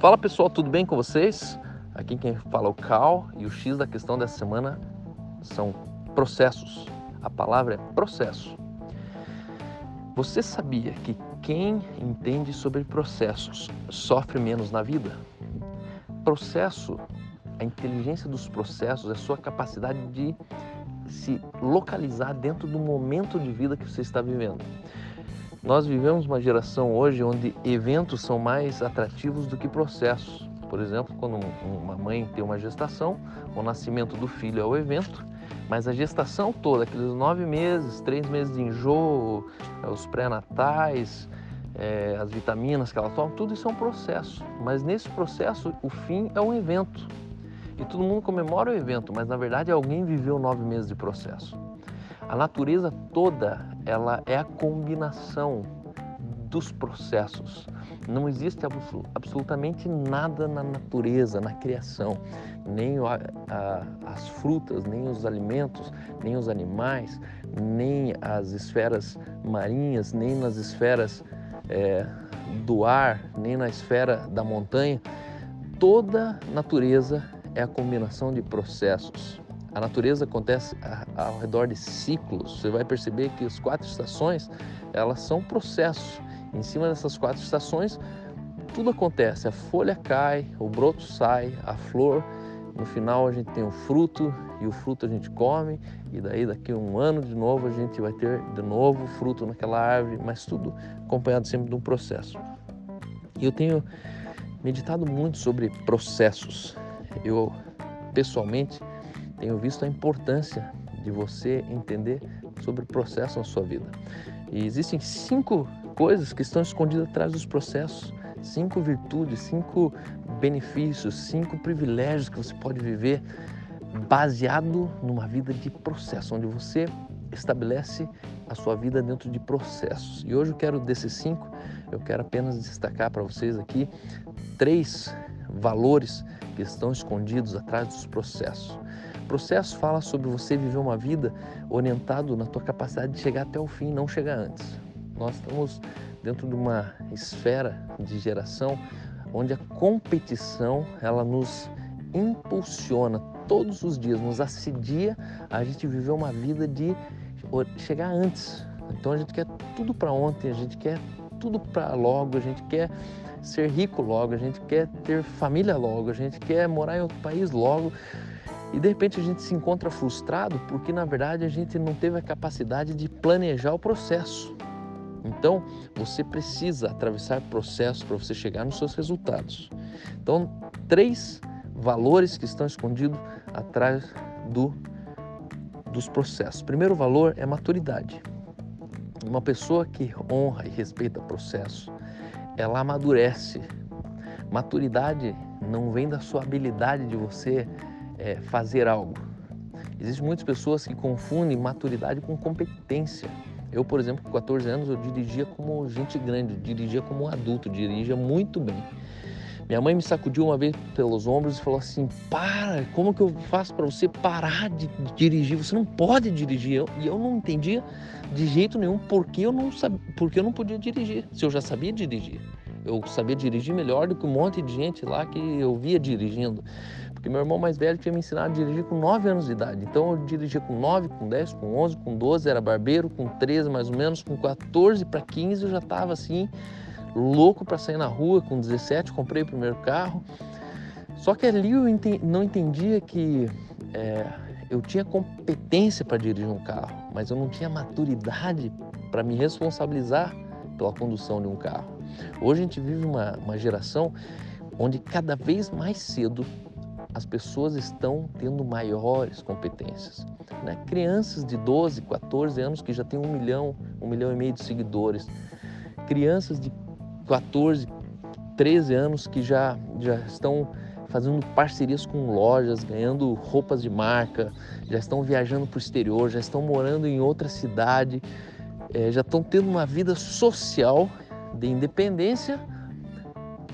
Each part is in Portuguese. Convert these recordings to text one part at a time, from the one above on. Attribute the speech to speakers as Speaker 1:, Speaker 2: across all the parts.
Speaker 1: Fala pessoal, tudo bem com vocês? Aqui quem fala é o Cal e o X da questão dessa semana são processos. A palavra é processo. Você sabia que quem entende sobre processos sofre menos na vida? Processo, a inteligência dos processos é a sua capacidade de se localizar dentro do momento de vida que você está vivendo. Nós vivemos uma geração hoje onde eventos são mais atrativos do que processos. Por exemplo, quando uma mãe tem uma gestação, o nascimento do filho é o evento, mas a gestação toda, aqueles nove meses, três meses de enjoo, os pré-natais, é, as vitaminas que ela toma, tudo isso é um processo. Mas nesse processo, o fim é um evento. E todo mundo comemora o evento, mas na verdade alguém viveu nove meses de processo. A natureza toda, ela é a combinação dos processos. Não existe absolutamente nada na natureza, na criação, nem a, a, as frutas, nem os alimentos, nem os animais, nem as esferas marinhas, nem nas esferas é, do ar, nem na esfera da montanha. Toda natureza é a combinação de processos. A natureza acontece ao redor de ciclos. Você vai perceber que as quatro estações, elas são processos. Em cima dessas quatro estações, tudo acontece. A folha cai, o broto sai, a flor, no final a gente tem o fruto e o fruto a gente come e daí daqui a um ano de novo a gente vai ter de novo fruto naquela árvore, mas tudo acompanhado sempre de um processo. E eu tenho meditado muito sobre processos. Eu pessoalmente tenho visto a importância de você entender sobre o processo na sua vida. E existem cinco coisas que estão escondidas atrás dos processos, cinco virtudes, cinco benefícios, cinco privilégios que você pode viver baseado numa vida de processo, onde você estabelece a sua vida dentro de processos. E hoje eu quero desses cinco, eu quero apenas destacar para vocês aqui três valores que estão escondidos atrás dos processos. Processo fala sobre você viver uma vida orientado na tua capacidade de chegar até o fim, não chegar antes. Nós estamos dentro de uma esfera de geração onde a competição ela nos impulsiona todos os dias, nos assedia a gente viver uma vida de chegar antes. Então a gente quer tudo para ontem, a gente quer tudo para logo, a gente quer ser rico logo, a gente quer ter família logo, a gente quer morar em outro país logo. E de repente a gente se encontra frustrado porque na verdade a gente não teve a capacidade de planejar o processo. Então você precisa atravessar processos para você chegar nos seus resultados. Então, três valores que estão escondidos atrás do, dos processos. Primeiro valor é maturidade. Uma pessoa que honra e respeita o processo, ela amadurece. Maturidade não vem da sua habilidade de você é, fazer algo. Existem muitas pessoas que confundem maturidade com competência. Eu, por exemplo, com 14 anos, eu dirigia como gente grande, dirigia como um adulto, dirigia muito bem. Minha mãe me sacudiu uma vez pelos ombros e falou assim: Para, como que eu faço para você parar de dirigir? Você não pode dirigir. E eu não entendia de jeito nenhum porque eu não sabia, porque eu não podia dirigir, se eu já sabia dirigir. Eu sabia dirigir melhor do que um monte de gente lá que eu via dirigindo. Porque meu irmão mais velho tinha me ensinado a dirigir com 9 anos de idade. Então eu dirigia com 9, com 10, com 11, com 12, era barbeiro, com 13 mais ou menos, com 14 para 15 eu já estava assim, louco para sair na rua. Com 17 comprei o primeiro carro. Só que ali eu não entendia que é, eu tinha competência para dirigir um carro, mas eu não tinha maturidade para me responsabilizar pela condução de um carro. Hoje a gente vive uma, uma geração onde cada vez mais cedo as pessoas estão tendo maiores competências. Né? Crianças de 12, 14 anos que já têm um milhão, um milhão e meio de seguidores. Crianças de 14, 13 anos que já, já estão fazendo parcerias com lojas, ganhando roupas de marca, já estão viajando para o exterior, já estão morando em outra cidade, é, já estão tendo uma vida social de independência,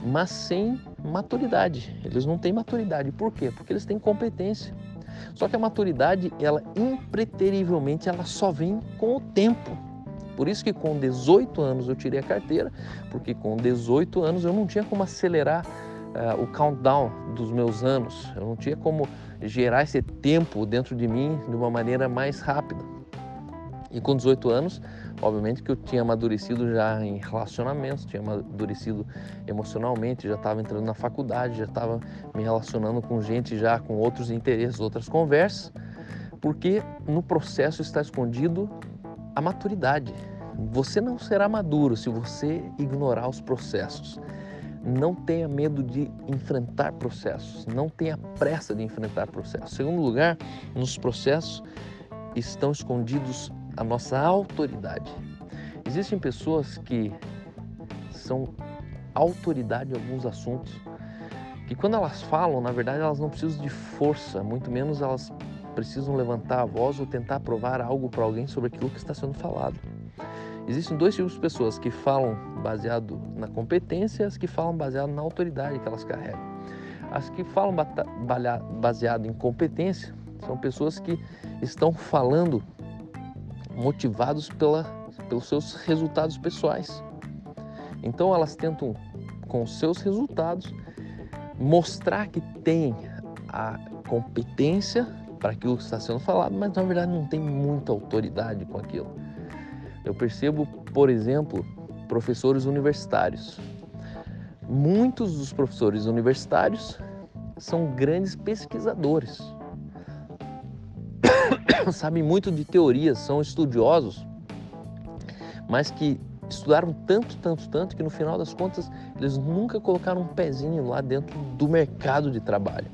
Speaker 1: mas sem maturidade. Eles não têm maturidade. Por quê? Porque eles têm competência. Só que a maturidade, ela impreterivelmente, ela só vem com o tempo. Por isso que com 18 anos eu tirei a carteira, porque com 18 anos eu não tinha como acelerar uh, o countdown dos meus anos, eu não tinha como gerar esse tempo dentro de mim de uma maneira mais rápida. E com 18 anos, obviamente que eu tinha amadurecido já em relacionamentos, tinha amadurecido emocionalmente, já estava entrando na faculdade, já estava me relacionando com gente já com outros interesses, outras conversas, porque no processo está escondido a maturidade. Você não será maduro se você ignorar os processos. Não tenha medo de enfrentar processos, não tenha pressa de enfrentar processos. Segundo lugar, nos processos estão escondidos a nossa autoridade. Existem pessoas que são autoridade em alguns assuntos, que quando elas falam, na verdade, elas não precisam de força, muito menos elas precisam levantar a voz ou tentar provar algo para alguém sobre aquilo que está sendo falado. Existem dois tipos de pessoas que falam baseado na competência e as que falam baseado na autoridade que elas carregam. As que falam baseado em competência são pessoas que estão falando motivados pela, pelos seus resultados pessoais. Então elas tentam, com os seus resultados, mostrar que tem a competência para aquilo que está sendo falado, mas na verdade não tem muita autoridade com aquilo. Eu percebo, por exemplo, professores universitários. Muitos dos professores universitários são grandes pesquisadores. Sabem muito de teorias, são estudiosos, mas que estudaram tanto, tanto, tanto que no final das contas eles nunca colocaram um pezinho lá dentro do mercado de trabalho.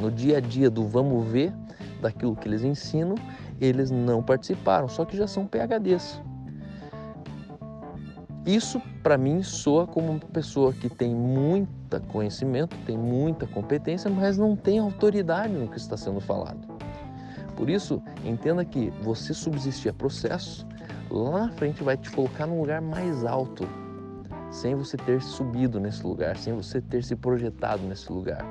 Speaker 1: No dia a dia do vamos ver, daquilo que eles ensinam, eles não participaram, só que já são PHDs. Isso, para mim, soa como uma pessoa que tem muito conhecimento, tem muita competência, mas não tem autoridade no que está sendo falado. Por isso, entenda que você subsistir a processo, lá na frente vai te colocar num lugar mais alto, sem você ter subido nesse lugar, sem você ter se projetado nesse lugar.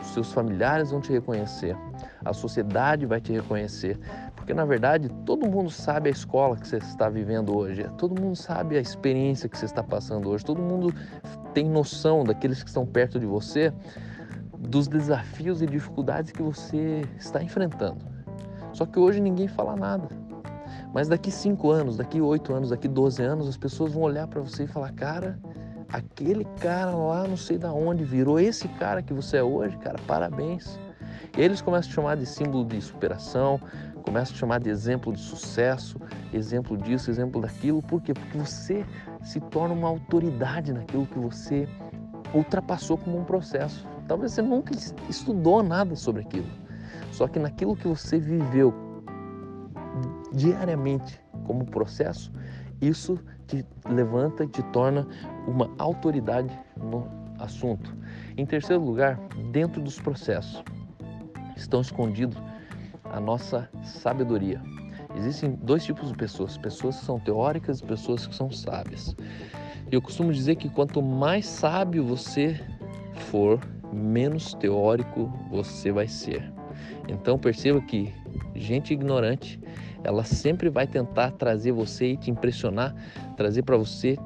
Speaker 1: Os seus familiares vão te reconhecer, a sociedade vai te reconhecer, porque na verdade todo mundo sabe a escola que você está vivendo hoje, todo mundo sabe a experiência que você está passando hoje, todo mundo tem noção daqueles que estão perto de você, dos desafios e dificuldades que você está enfrentando. Só que hoje ninguém fala nada. Mas daqui 5 anos, daqui 8 anos, daqui 12 anos, as pessoas vão olhar para você e falar: cara, aquele cara lá, não sei da onde, virou esse cara que você é hoje, cara, parabéns. E eles começam a chamar de símbolo de superação, começam a chamar de exemplo de sucesso, exemplo disso, exemplo daquilo. Por quê? Porque você se torna uma autoridade naquilo que você ultrapassou como um processo. Talvez você nunca estudou nada sobre aquilo. Só que naquilo que você viveu diariamente como processo, isso te levanta e te torna uma autoridade no assunto. Em terceiro lugar, dentro dos processos estão escondidos a nossa sabedoria. Existem dois tipos de pessoas: pessoas que são teóricas e pessoas que são sábias. Eu costumo dizer que quanto mais sábio você for, menos teórico você vai ser. Então perceba que gente ignorante, ela sempre vai tentar trazer você e te impressionar, trazer para você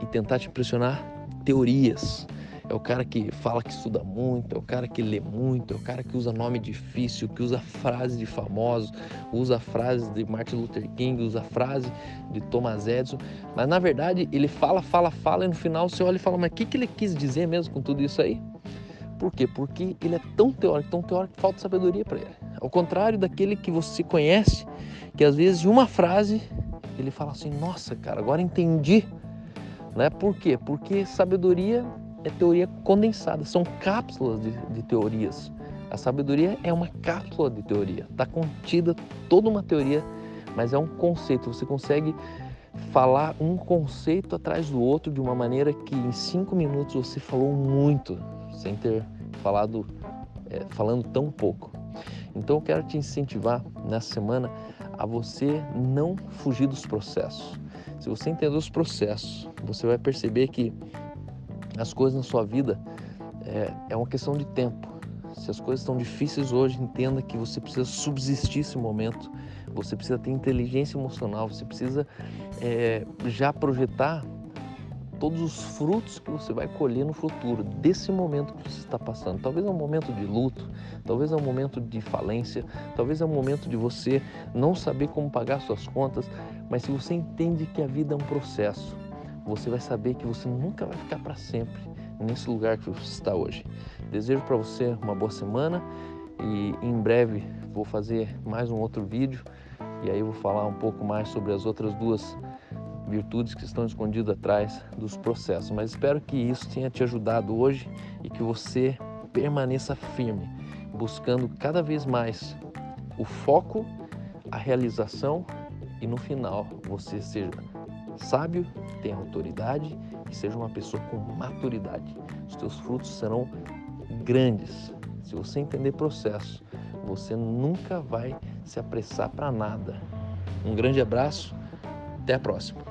Speaker 1: e tentar te impressionar teorias, é o cara que fala que estuda muito, é o cara que lê muito, é o cara que usa nome difícil, que usa frases de famosos, usa frases de Martin Luther King, usa frase de Thomas Edison, mas na verdade ele fala, fala, fala e no final você olha e fala, mas o que, que ele quis dizer mesmo com tudo isso aí? Por quê? Porque ele é tão teórico, tão teórico que falta sabedoria para ele. Ao contrário daquele que você conhece, que às vezes de uma frase ele fala assim, nossa cara, agora entendi. Né? Por quê? Porque sabedoria é teoria condensada, são cápsulas de, de teorias. A sabedoria é uma cápsula de teoria, está contida toda uma teoria, mas é um conceito. Você consegue falar um conceito atrás do outro de uma maneira que em cinco minutos você falou muito, sem ter falado, é, falando tão pouco. Então eu quero te incentivar nessa semana a você não fugir dos processos. Se você entender os processos, você vai perceber que as coisas na sua vida é, é uma questão de tempo. Se as coisas estão difíceis hoje, entenda que você precisa subsistir esse momento, você precisa ter inteligência emocional, você precisa é, já projetar todos os frutos que você vai colher no futuro desse momento que você está passando. Talvez é um momento de luto, talvez é um momento de falência, talvez é um momento de você não saber como pagar suas contas, mas se você entende que a vida é um processo, você vai saber que você nunca vai ficar para sempre nesse lugar que você está hoje. Desejo para você uma boa semana e em breve vou fazer mais um outro vídeo e aí vou falar um pouco mais sobre as outras duas virtudes que estão escondidas atrás dos processos. Mas espero que isso tenha te ajudado hoje e que você permaneça firme, buscando cada vez mais o foco, a realização e no final você seja sábio, tenha autoridade e seja uma pessoa com maturidade. Os teus frutos serão grandes. Se você entender processo, você nunca vai se apressar para nada. Um grande abraço, até a próxima.